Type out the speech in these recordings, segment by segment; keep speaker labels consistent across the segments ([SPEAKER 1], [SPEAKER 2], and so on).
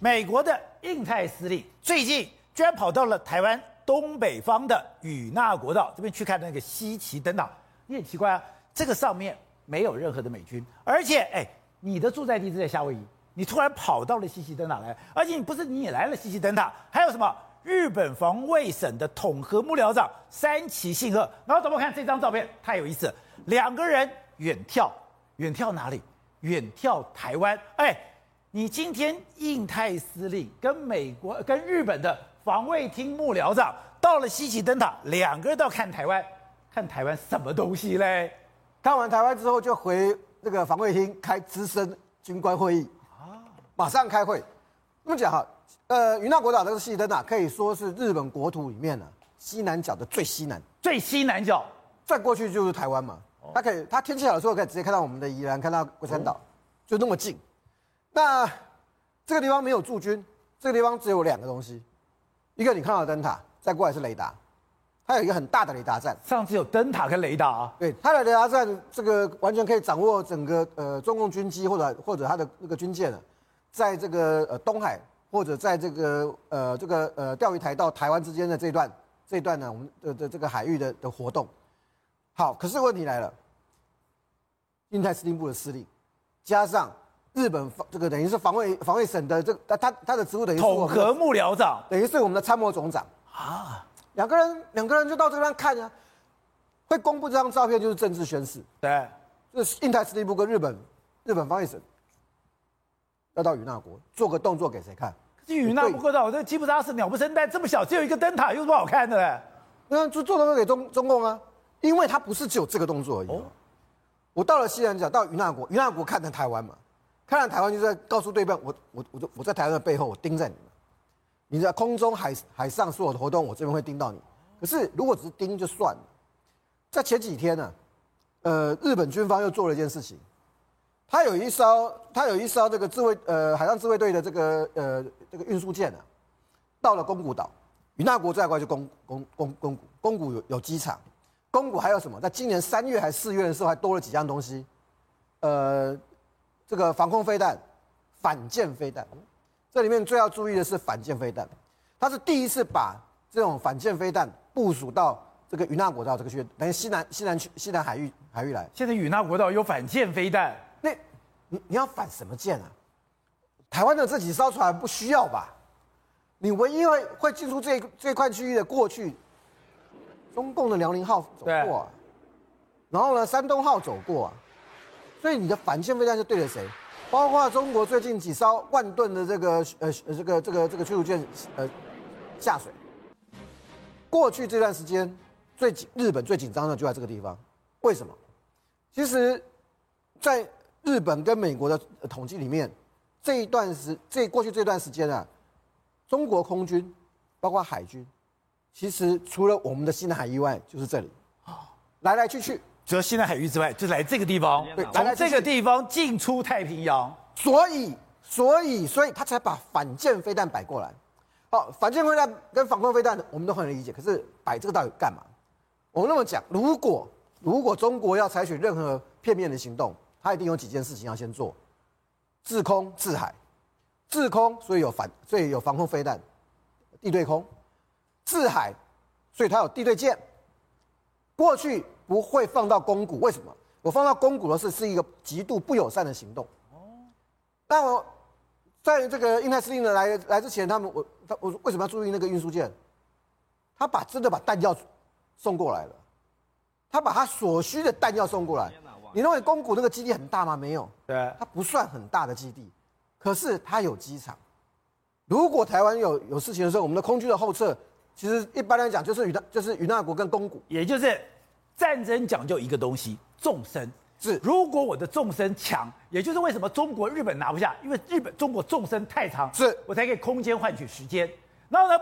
[SPEAKER 1] 美国的印太司令最近居然跑到了台湾东北方的与那国道这边去看那个西奇灯塔。你很奇怪啊，这个上面没有任何的美军，而且哎，你的住在地是在夏威夷，你突然跑到了西奇灯塔来，而且你不是你来了西奇灯塔，还有什么？日本防卫省的统合幕僚长山崎信贺，然后怎么看这张照片？太有意思，两个人远眺，远眺哪里？远眺台湾。哎，你今天印太司令跟美国、跟日本的防卫厅幕僚长到了西奇灯塔，两个人都要看台湾，看台湾什么东西嘞？
[SPEAKER 2] 看完台湾之后，就回那个防卫厅开资深军官会议啊，马上开会。我们讲哈。呃，云南国岛这个西奇灯塔可以说是日本国土里面呢西南角的最西南，
[SPEAKER 1] 最西南角，
[SPEAKER 2] 再过去就是台湾嘛。它可以，它天气好的时候可以直接看到我们的宜兰，看到龟山岛，就那么近。那这个地方没有驻军，这个地方只有两个东西，一个你看到的灯塔，再过来是雷达，它有一个很大的雷达站。
[SPEAKER 1] 上次有灯塔跟雷达啊？
[SPEAKER 2] 对，它的雷达站这个完全可以掌握整个呃中共军机或者或者它的那个军舰呢，在这个呃东海。或者在这个呃这个呃钓鱼台到台湾之间的这一段这一段呢，我们的的这个海域的的活动，好，可是问题来了，印太司令部的司令，加上日本防这个等于是防卫防卫省的这他他他的职务等于
[SPEAKER 1] 统合幕僚长，
[SPEAKER 2] 等于是我们的参谋总长。啊，两个人两个人就到这边看啊，会公布这张照片就是政治宣示，
[SPEAKER 1] 对，
[SPEAKER 2] 就是印太司令部跟日本日本防卫省要到与那国做个动作给谁看？
[SPEAKER 1] 与那不国我，这吉普扎是鸟不生蛋，这么小，只有一个灯塔，有什么好看的。嘞？
[SPEAKER 2] 那就做动作给中中共啊，因为他不是只有这个动作而已。哦，我到了西南角，到与那国，与那国看着台湾嘛，看到台湾就在告诉对方，我我我就我在台湾的背后，我盯在你们，你在空中海海上所有的活动，我这边会盯到你。可是如果只是盯就算了，在前几天呢，呃，日本军方又做了一件事情。他有一艘，他有一艘这个自卫呃海上自卫队的这个呃这个运输舰啊，到了宫古岛，与那国在过来就宫宫宫宫古，宫古有有机场，宫古还有什么？在今年三月还四月的时候，还多了几样东西，呃，这个防空飞弹、反舰飞弹，这里面最要注意的是反舰飞弹，他是第一次把这种反舰飞弹部署到这个与那国道这个区，等于西南西南区西南海域海域来。
[SPEAKER 1] 现在与那国道有反舰飞弹。
[SPEAKER 2] 那，你你要反什么舰啊？台湾的这几艘船不需要吧？你唯一会会进出这这块区域的过去，中共的辽宁号走过啊，然后呢，山东号走过啊，所以你的反舰飞弹是对着谁？包括中国最近几艘万吨的这个呃这个这个这个驱逐舰呃下水，过去这段时间最紧日本最紧张的就在这个地方，为什么？其实，在日本跟美国的统计里面，这一段时这过去这段时间啊，中国空军包括海军，其实除了我们的西南海以外，就是这里，来来去去，
[SPEAKER 1] 除了西南海域之外，就来这个地方，对，从这个地方进出太平洋，
[SPEAKER 2] 所以所以所以他才把反舰飞弹摆过来。好，反舰飞弹跟防空飞弹，我们都很理解，可是摆这个到底干嘛？我们那么讲，如果如果中国要采取任何片面的行动，他一定有几件事情要先做：制空、制海。制空，所以有反，所以有防空飞弹，地对空；制海，所以它有地对舰。过去不会放到公股，为什么？我放到公股的是是一个极度不友善的行动。哦。那我在这个印太司令的来来之前，他们我他我为什么要注意那个运输舰？他把真的把弹药送过来了，他把他所需的弹药送过来。你认为公股那个基地很大吗？没有，
[SPEAKER 1] 对，
[SPEAKER 2] 它不算很大的基地，可是它有机场。如果台湾有有事情的时候，我们的空军的后撤，其实一般来讲就是与那就是与那国跟宫古，
[SPEAKER 1] 也就是战争讲究一个东西，纵深。
[SPEAKER 2] 是，
[SPEAKER 1] 如果我的纵深强，也就是为什么中国、日本拿不下，因为日本、中国纵深太长，
[SPEAKER 2] 是
[SPEAKER 1] 我才可以空间换取时间。然后呢，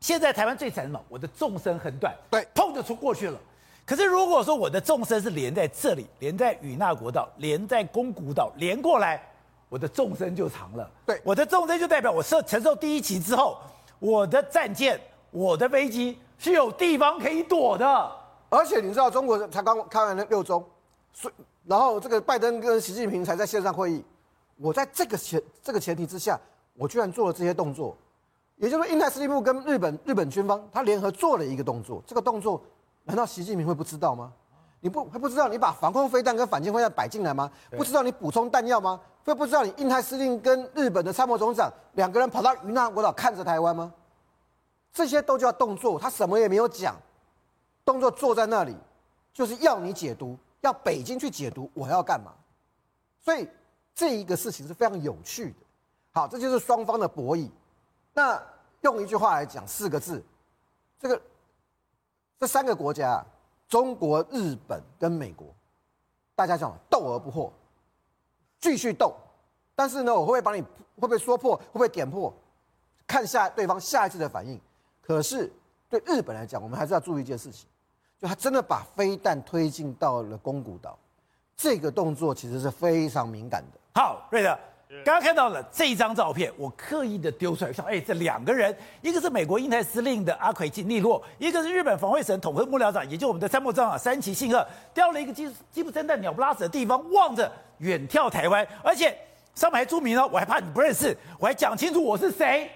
[SPEAKER 1] 现在台湾最惨什么？我的纵深很短，
[SPEAKER 2] 对，
[SPEAKER 1] 碰就出过去了。可是如果说我的纵深是连在这里，连在与那国岛，连在宫古岛，连过来，我的纵深就长了。
[SPEAKER 2] 对，
[SPEAKER 1] 我的纵深就代表我受承受第一击之后，我的战舰、我的飞机是有地方可以躲的。
[SPEAKER 2] 而且你知道，中国才刚开完了六中，所以然后这个拜登跟习近平才在线上会议，我在这个前这个前提之下，我居然做了这些动作，也就是说，印太司令部跟日本日本军方他联合做了一个动作，这个动作难道习近平会不知道吗？你不会不知道你把防空飞弹跟反舰飞弹摆进来吗？不知道你补充弹药吗？会不知道你印太司令跟日本的参谋总长两个人跑到云南国岛看着台湾吗？这些都叫动作，他什么也没有讲，动作坐在那里，就是要你解读，要北京去解读我要干嘛。所以这一个事情是非常有趣的。好，这就是双方的博弈。那用一句话来讲，四个字，这个这三个国家。中国、日本跟美国，大家讲斗而不破，继续斗。但是呢，我会不会把你会不会说破，会不会点破？看下对方下一次的反应。可是对日本来讲，我们还是要注意一件事情，就他真的把飞弹推进到了宫古岛，这个动作其实是非常敏感的。
[SPEAKER 1] 好，瑞德。刚刚看到了这一张照片，我刻意的丢出来，说：哎，这两个人，一个是美国印太司令的阿奎金利洛，一个是日本防卫省统合幕僚长，也就我们的参谋长啊山崎信二，掉了一个鸡鸡不生蛋、鸟不拉屎的地方，望着远眺台湾，而且上面还注明了，我还怕你不认识，我还讲清楚我是谁。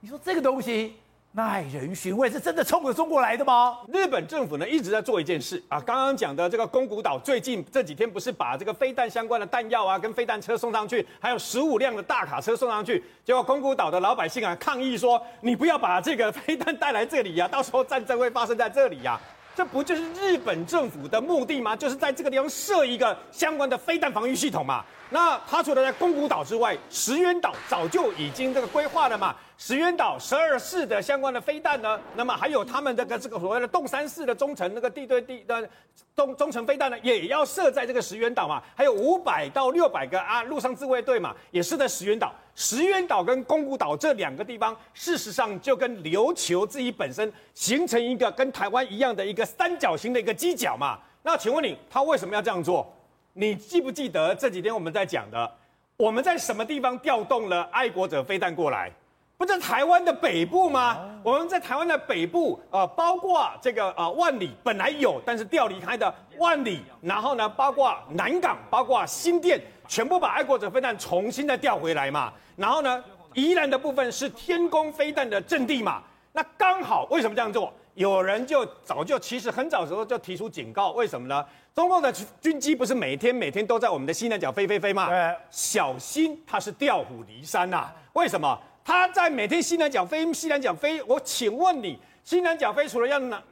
[SPEAKER 1] 你说这个东西？耐人寻味，是真的冲着中国来的吗？
[SPEAKER 3] 日本政府呢一直在做一件事啊，刚刚讲的这个宫古岛，最近这几天不是把这个飞弹相关的弹药啊，跟飞弹车送上去，还有十五辆的大卡车送上去，结果宫古岛的老百姓啊抗议说，你不要把这个飞弹带来这里呀、到时候战争会发生在这里呀、这不就是日本政府的目的吗？就是在这个地方设一个相关的飞弹防御系统嘛。那他除了在宫古岛之外，石垣岛早就已经这个规划了嘛。石垣岛十二式的相关的飞弹呢，那么还有他们这个这个所谓的洞三式的中程那个地对地的中中程飞弹呢，也要设在这个石垣岛嘛。还有五百到六百个啊陆上自卫队嘛，也是在石垣岛。石垣岛跟宫古岛这两个地方，事实上就跟琉球自己本身形成一个跟台湾一样的一个三角形的一个犄角嘛。那请问你，他为什么要这样做？你记不记得这几天我们在讲的？我们在什么地方调动了爱国者飞弹过来？不在台湾的北部吗？我们在台湾的北部，呃，包括这个呃万里本来有，但是调离开的万里，然后呢，包括南港，包括新店，全部把爱国者飞弹重新的调回来嘛。然后呢，宜兰的部分是天宫飞弹的阵地嘛。那刚好为什么这样做？有人就早就其实很早的时候就提出警告，为什么呢？中共的军机不是每天每天都在我们的西南角飞飞飞吗？对，小心它是调虎离山呐、啊！为什么？它在每天西南角飞西南角飞？我请问你，西南角飞除了要拿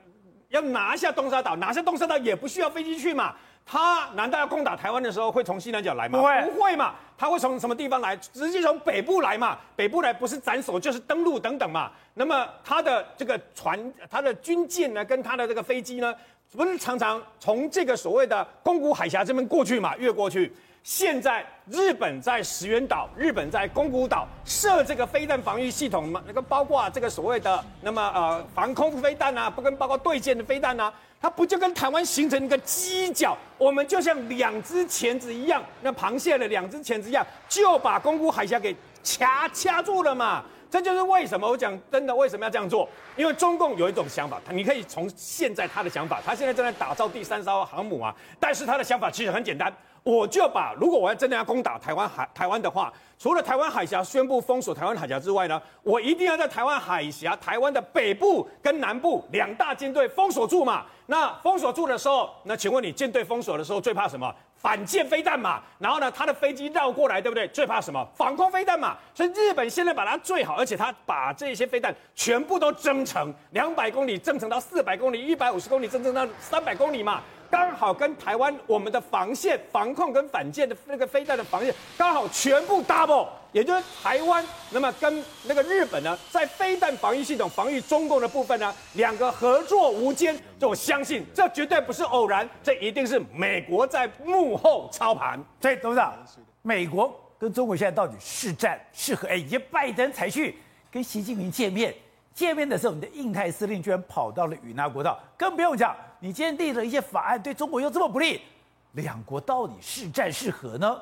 [SPEAKER 3] 要拿下东沙岛，拿下东沙岛也不需要飞机去嘛？他难道要攻打台湾的时候会从西南角来吗？不会，不会嘛？他会从什么地方来？直接从北部来嘛？北部来不是斩首就是登陆等等嘛？那么他的这个船、他的军舰呢，跟他的这个飞机呢，不是常常从这个所谓的宫古海峡这边过去嘛？越过去。现在日本在石垣岛，日本在宫古岛设这个飞弹防御系统嘛？那个包括这个所谓的那么呃防空飞弹啊，不跟包括对舰的飞弹啊。它不就跟台湾形成一个犄角？我们就像两只钳子一样，那螃蟹的两只钳子一样，就把宫古海峡给掐掐住了嘛。这就是为什么我讲真的为什么要这样做？因为中共有一种想法，你可以从现在他的想法，他现在正在打造第三艘航母啊。但是他的想法其实很简单，我就把如果我要真的要攻打台湾海台湾的话，除了台湾海峡宣布封锁台湾海峡之外呢，我一定要在台湾海峡、台湾的北部跟南部两大舰队封锁住嘛。那封锁住的时候，那请问你舰队封锁的时候最怕什么？反舰飞弹嘛。然后呢，他的飞机绕过来，对不对？最怕什么？防空飞弹嘛。所以日本现在把它最好，而且他把这些飞弹全部都增程，两百公里增程到四百公里，一百五十公里增程到三百公里嘛。刚好跟台湾我们的防线、防控跟反舰的那个飞弹的防线刚好全部 double，也就是台湾那么跟那个日本呢，在飞弹防御系统防御中共的部分呢，两个合作无间。就我相信这绝对不是偶然，这一定是美国在幕后操盘。
[SPEAKER 1] 所以董事长，美国跟中国现在到底是战是和？哎，以及拜登才去跟习近平见面，见面的时候，你的印太司令居然跑到了与那国岛，更不用讲。你今天立了一些法案，对中国又这么不利，两国到底是战是和呢？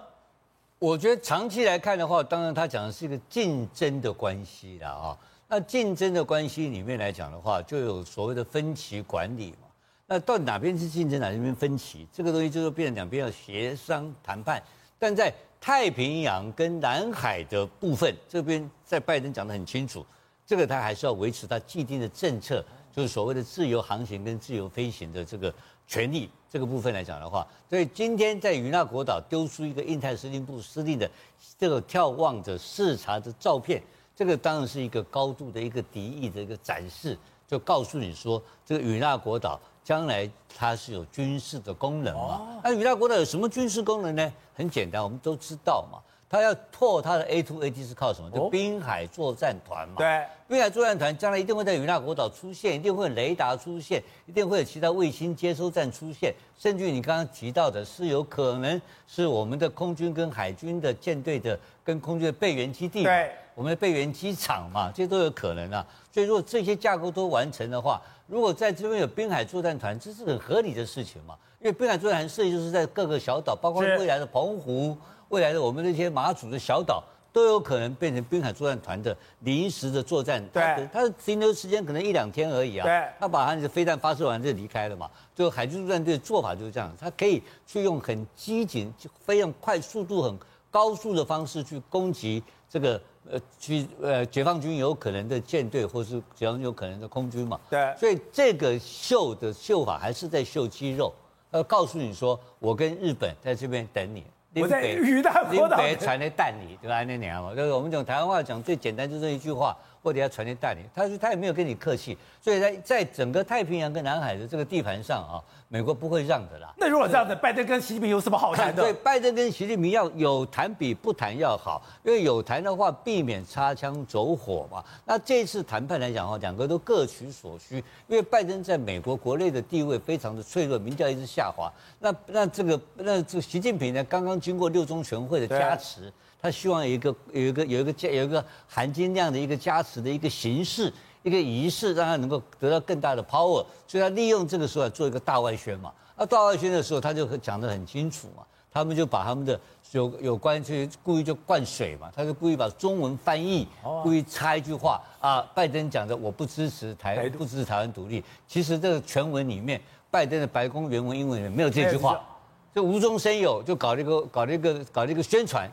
[SPEAKER 4] 我觉得长期来看的话，当然他讲的是一个竞争的关系了啊。那竞争的关系里面来讲的话，就有所谓的分歧管理嘛。那到底哪边是竞争，哪边分歧？这个东西就是变成两边要协商谈判。但在太平洋跟南海的部分，这边在拜登讲得很清楚，这个他还是要维持他既定的政策，就是所谓的自由航行跟自由飞行的这个权利。这个部分来讲的话，所以今天在与那国岛丢出一个印太司令部司令的这个眺望着视察的照片，这个当然是一个高度的一个敌意的一个展示，就告诉你说，这个与那国岛将来它是有军事的功能嘛？那与那国岛有什么军事功能呢？很简单，我们都知道嘛。他要拓他的 A to A D 是靠什么？就滨海作战团嘛。
[SPEAKER 1] 对，
[SPEAKER 4] 滨海作战团将来一定会在与那国岛出现，一定会有雷达出现，一定会有其他卫星接收站出现，甚至于你刚刚提到的是有可能是我们的空军跟海军的舰队的跟空军的备援基地，
[SPEAKER 1] 对，
[SPEAKER 4] 我们的备援机场嘛，这些都有可能啊。所以如果这些架构都完成的话，如果在这边有滨海作战团，这是很合理的事情嘛。因为滨海作战团设计就是在各个小岛，包括未来的澎湖。未来的我们那些马祖的小岛都有可能变成滨海作战团的临时的作战，
[SPEAKER 1] 对，
[SPEAKER 4] 它的停留时间可能一两天而已啊。
[SPEAKER 1] 对，
[SPEAKER 4] 他把他的飞弹发射完就离开了嘛。就海军作战队的做法就是这样，他可以去用很机警、非常快速度、很高速的方式去攻击这个呃，去呃解放军有可能的舰队，或是解放军有可能的空军嘛。
[SPEAKER 1] 对，
[SPEAKER 4] 所以这个秀的秀法还是在秀肌肉，呃告诉你说，我跟日本在这边等你。
[SPEAKER 1] 我在与那国岛，
[SPEAKER 4] 林北传的蛋里，对吧？那娘嘛，就是我们讲台湾话讲最简单，就是一句话。或者要传递代理，他说他也没有跟你客气，所以在在整个太平洋跟南海的这个地盘上啊，美国不会让的啦。
[SPEAKER 1] 那如果这样子，拜登跟习近平有什么好谈的？
[SPEAKER 4] 对，拜登跟习近平要有谈比不谈要好，因为有谈的话避免擦枪走火嘛。那这次谈判来讲哈，两个都各取所需，因为拜登在美国国内的地位非常的脆弱，民调一直下滑。那那这个那这习近平呢，刚刚经过六中全会的加持。他希望有一个有一个有一个加有一个含金量的一个加持的一个形式，一个仪式，让他能够得到更大的 power，所以他利用这个时候来做一个大外宣嘛。那大外宣的时候，他就讲得很清楚嘛。他们就把他们的有有关去故意就灌水嘛，他就故意把中文翻译，故意插一句话。啊，拜登讲的我不支持台不支持台湾独立，其实这个全文里面，拜登的白宫原文英文里面没有这句话，就无中生有，就搞了一个搞了一个搞了一个宣传。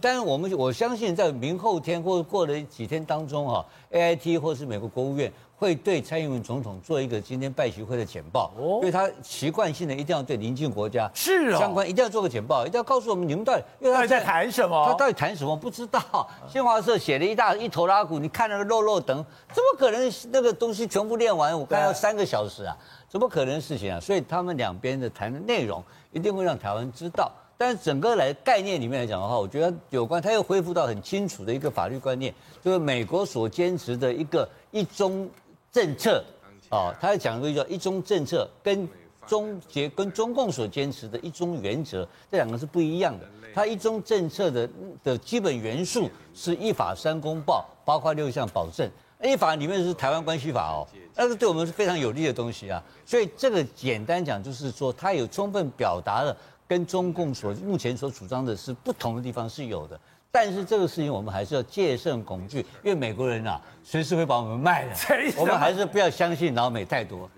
[SPEAKER 4] 但是我们我相信，在明后天或者过了几天当中哈，AIT 或是美国国务院会对蔡英文总统做一个今天拜习会的简报，因为他习惯性的一定要对邻近国家
[SPEAKER 1] 是
[SPEAKER 4] 相关一定要做个简报，一定要告诉我们你们到底因为他
[SPEAKER 1] 在谈什么，
[SPEAKER 4] 他到底谈什么不知道。新华社写了一大一头拉鼓，你看那个肉肉等，怎么可能那个东西全部练完？我看要三个小时啊，怎么可能的事情啊？所以他们两边的谈的内容一定会让台湾知道。但是整个来概念里面来讲的话，我觉得有关，他又恢复到很清楚的一个法律观念，就是美国所坚持的一个一中政策，啊，他讲一个叫一中政策，跟中结跟中共所坚持的一中原则，这两个是不一样的。他一中政策的的基本元素是一法三公报，包括六项保证。一法里面是台湾关系法哦，那是对我们是非常有利的东西啊。所以这个简单讲就是说，它有充分表达了。跟中共所目前所主张的是不同的地方是有的，但是这个事情我们还是要戒慎恐惧，因为美国人啊随时会把我们卖了，我们还是不要相信老美太多。